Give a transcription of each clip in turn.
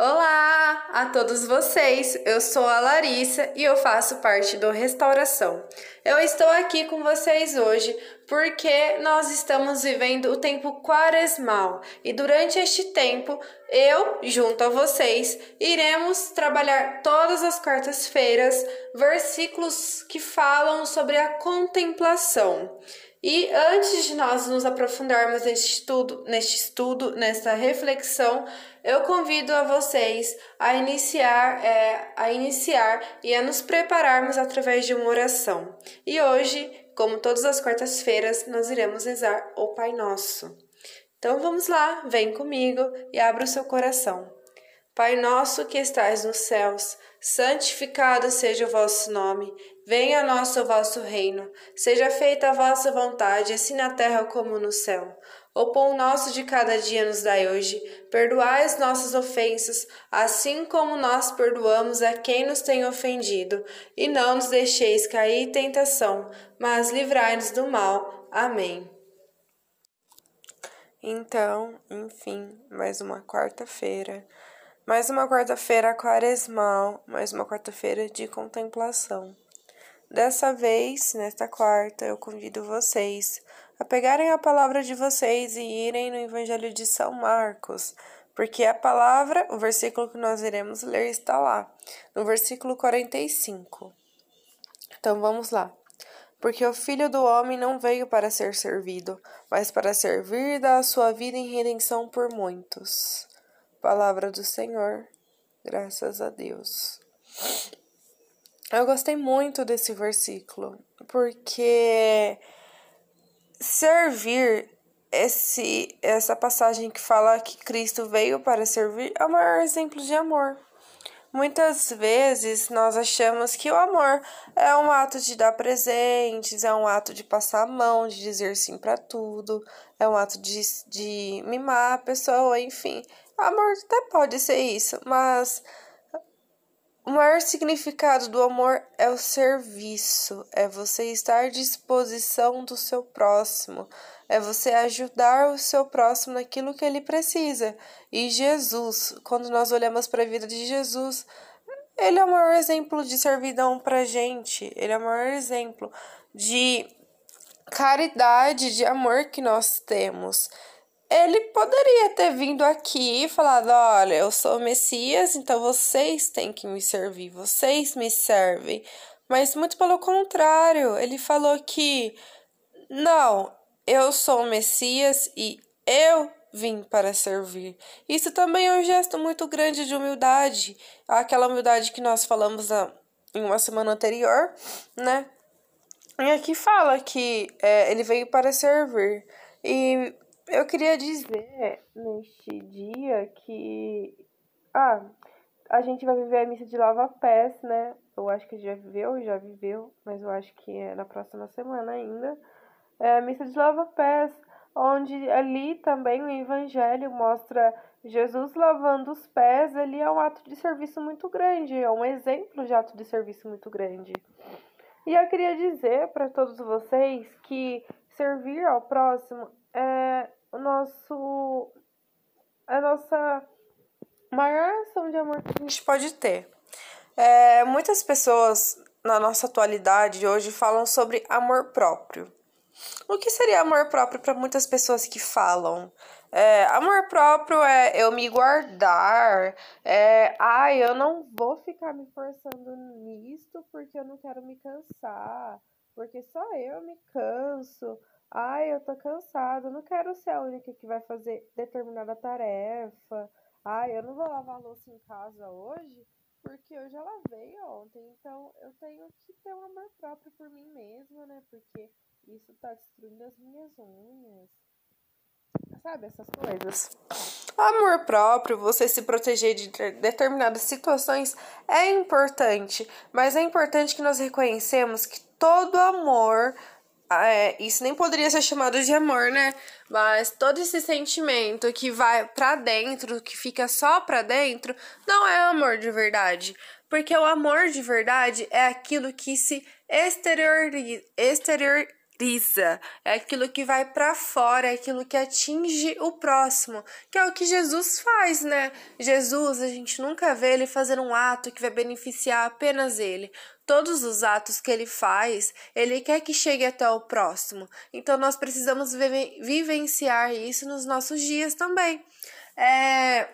Olá a todos vocês! Eu sou a Larissa e eu faço parte do Restauração. Eu estou aqui com vocês hoje porque nós estamos vivendo o tempo quaresmal e durante este tempo eu, junto a vocês, iremos trabalhar todas as quartas-feiras versículos que falam sobre a contemplação. E antes de nós nos aprofundarmos neste estudo, neste estudo, nesta reflexão, eu convido a vocês a iniciar, é, a iniciar e a nos prepararmos através de uma oração. E hoje, como todas as quartas-feiras, nós iremos rezar o Pai Nosso. Então vamos lá, vem comigo e abra o seu coração. Pai nosso que estais nos céus, santificado seja o vosso nome. Venha a nós o vosso reino, seja feita a vossa vontade, assim na terra como no céu. O pão nosso de cada dia nos dai hoje. Perdoai as nossas ofensas, assim como nós perdoamos a quem nos tem ofendido. E não nos deixeis cair em tentação, mas livrai-nos do mal. Amém. Então, enfim, mais uma quarta-feira. Mais uma quarta-feira quaresmal, mais uma quarta-feira de contemplação. Dessa vez, nesta quarta, eu convido vocês a pegarem a palavra de vocês e irem no Evangelho de São Marcos, porque a palavra, o versículo que nós iremos ler está lá, no versículo 45. Então vamos lá. Porque o Filho do Homem não veio para ser servido, mas para servir e dar a sua vida em redenção por muitos. Palavra do Senhor, graças a Deus. Eu gostei muito desse versículo, porque servir esse essa passagem que fala que Cristo veio para servir é o maior exemplo de amor. Muitas vezes nós achamos que o amor é um ato de dar presentes, é um ato de passar a mão, de dizer sim para tudo, é um ato de, de mimar a pessoa, enfim. Amor até pode ser isso, mas o maior significado do amor é o serviço, é você estar à disposição do seu próximo, é você ajudar o seu próximo naquilo que ele precisa. E Jesus, quando nós olhamos para a vida de Jesus, ele é o maior exemplo de servidão para gente, ele é o maior exemplo de caridade, de amor que nós temos ele poderia ter vindo aqui e falado: olha, eu sou o Messias, então vocês têm que me servir, vocês me servem. Mas muito pelo contrário, ele falou que não, eu sou o Messias e eu vim para servir. Isso também é um gesto muito grande de humildade, aquela humildade que nós falamos na, em uma semana anterior, né? E aqui fala que é, ele veio para servir. E eu queria dizer neste dia que. Ah, a gente vai viver a missa de lava-pés, né? Eu acho que já viveu, já viveu, mas eu acho que é na próxima semana ainda. É a missa de lava-pés, onde ali também o evangelho mostra Jesus lavando os pés. Ali é um ato de serviço muito grande, é um exemplo de ato de serviço muito grande. E eu queria dizer para todos vocês que servir ao próximo é o nosso a nossa maior ação de amor que a gente pode ter. É, muitas pessoas na nossa atualidade hoje falam sobre amor próprio. O que seria amor próprio para muitas pessoas que falam? É, amor próprio é eu me guardar, é, ah, eu não vou ficar me forçando nisto porque eu não quero me cansar, porque só eu me canso. Ai, eu tô cansado, não quero ser a única que vai fazer determinada tarefa. Ai, eu não vou lavar louça em casa hoje porque eu já lavei ontem. Então eu tenho que ter um amor próprio por mim mesma, né? Porque isso tá destruindo as minhas unhas. Sabe, essas coisas. Amor próprio, você se proteger de determinadas situações é importante, mas é importante que nós reconhecemos que todo amor é, isso nem poderia ser chamado de amor, né? Mas todo esse sentimento que vai para dentro, que fica só pra dentro, não é amor de verdade. Porque o amor de verdade é aquilo que se exterioriza, exterior, brisa, é aquilo que vai para fora, é aquilo que atinge o próximo, que é o que Jesus faz, né? Jesus, a gente nunca vê ele fazer um ato que vai beneficiar apenas ele. Todos os atos que ele faz, ele quer que chegue até o próximo. Então nós precisamos vivenciar isso nos nossos dias também. É,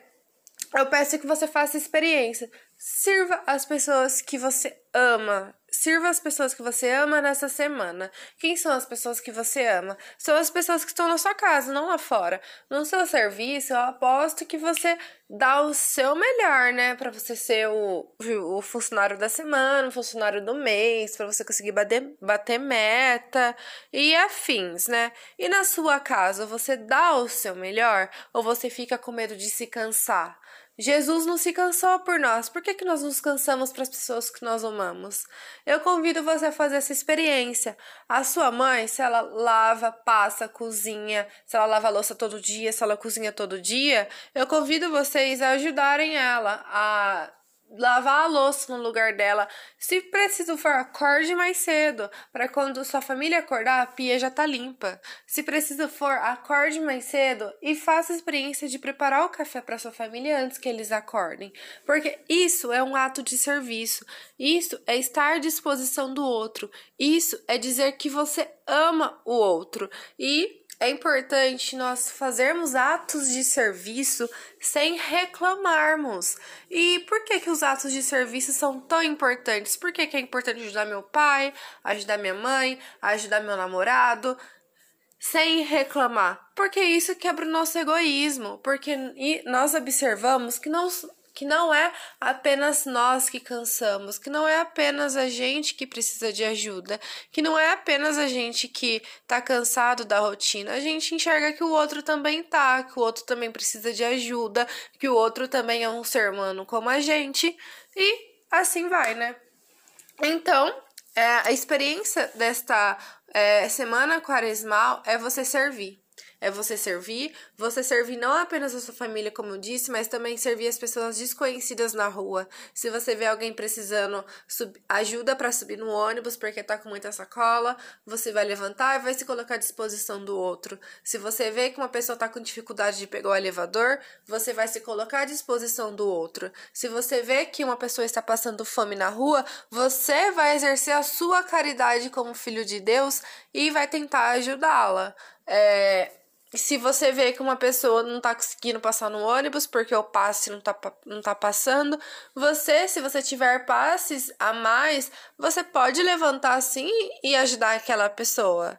eu peço que você faça experiência. Sirva as pessoas que você ama. Sirva as pessoas que você ama nessa semana. Quem são as pessoas que você ama? São as pessoas que estão na sua casa, não lá fora. No seu serviço, eu aposto que você dá o seu melhor, né? Para você ser o, o funcionário da semana, o funcionário do mês, para você conseguir bater, bater meta e afins, né? E na sua casa, você dá o seu melhor ou você fica com medo de se cansar? Jesus não se cansou por nós. Por que, que nós nos cansamos para as pessoas que nós amamos? Eu convido você a fazer essa experiência. A sua mãe, se ela lava, passa, cozinha, se ela lava louça todo dia, se ela cozinha todo dia, eu convido vocês a ajudarem ela a lavar a louça no lugar dela. Se preciso for, acorde mais cedo, para quando sua família acordar, a pia já tá limpa. Se preciso for, acorde mais cedo e faça a experiência de preparar o café para sua família antes que eles acordem, porque isso é um ato de serviço. Isso é estar à disposição do outro. Isso é dizer que você ama o outro e é importante nós fazermos atos de serviço sem reclamarmos. E por que, que os atos de serviço são tão importantes? Por que, que é importante ajudar meu pai, ajudar minha mãe, ajudar meu namorado? Sem reclamar. Porque isso quebra o nosso egoísmo. Porque nós observamos que não que não é apenas nós que cansamos, que não é apenas a gente que precisa de ajuda, que não é apenas a gente que tá cansado da rotina. A gente enxerga que o outro também tá, que o outro também precisa de ajuda, que o outro também é um ser humano como a gente, e assim vai, né? Então, é, a experiência desta é, semana quaresmal é você servir é você servir, você servir não apenas a sua família, como eu disse, mas também servir as pessoas desconhecidas na rua. Se você vê alguém precisando ajuda para subir no ônibus porque tá com muita sacola, você vai levantar e vai se colocar à disposição do outro. Se você vê que uma pessoa tá com dificuldade de pegar o elevador, você vai se colocar à disposição do outro. Se você vê que uma pessoa está passando fome na rua, você vai exercer a sua caridade como filho de Deus e vai tentar ajudá-la. É, se você vê que uma pessoa não tá conseguindo passar no ônibus porque o passe não tá, não tá passando, você, se você tiver passes a mais, você pode levantar assim e ajudar aquela pessoa.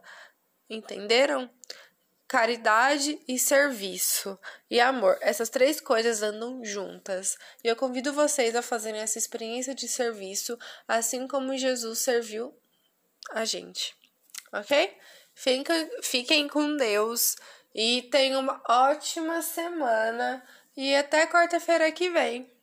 Entenderam? Caridade e serviço e amor. Essas três coisas andam juntas. E eu convido vocês a fazerem essa experiência de serviço, assim como Jesus serviu a gente. Ok? Fica, fiquem com Deus. E tenha uma ótima semana e até quarta-feira que vem.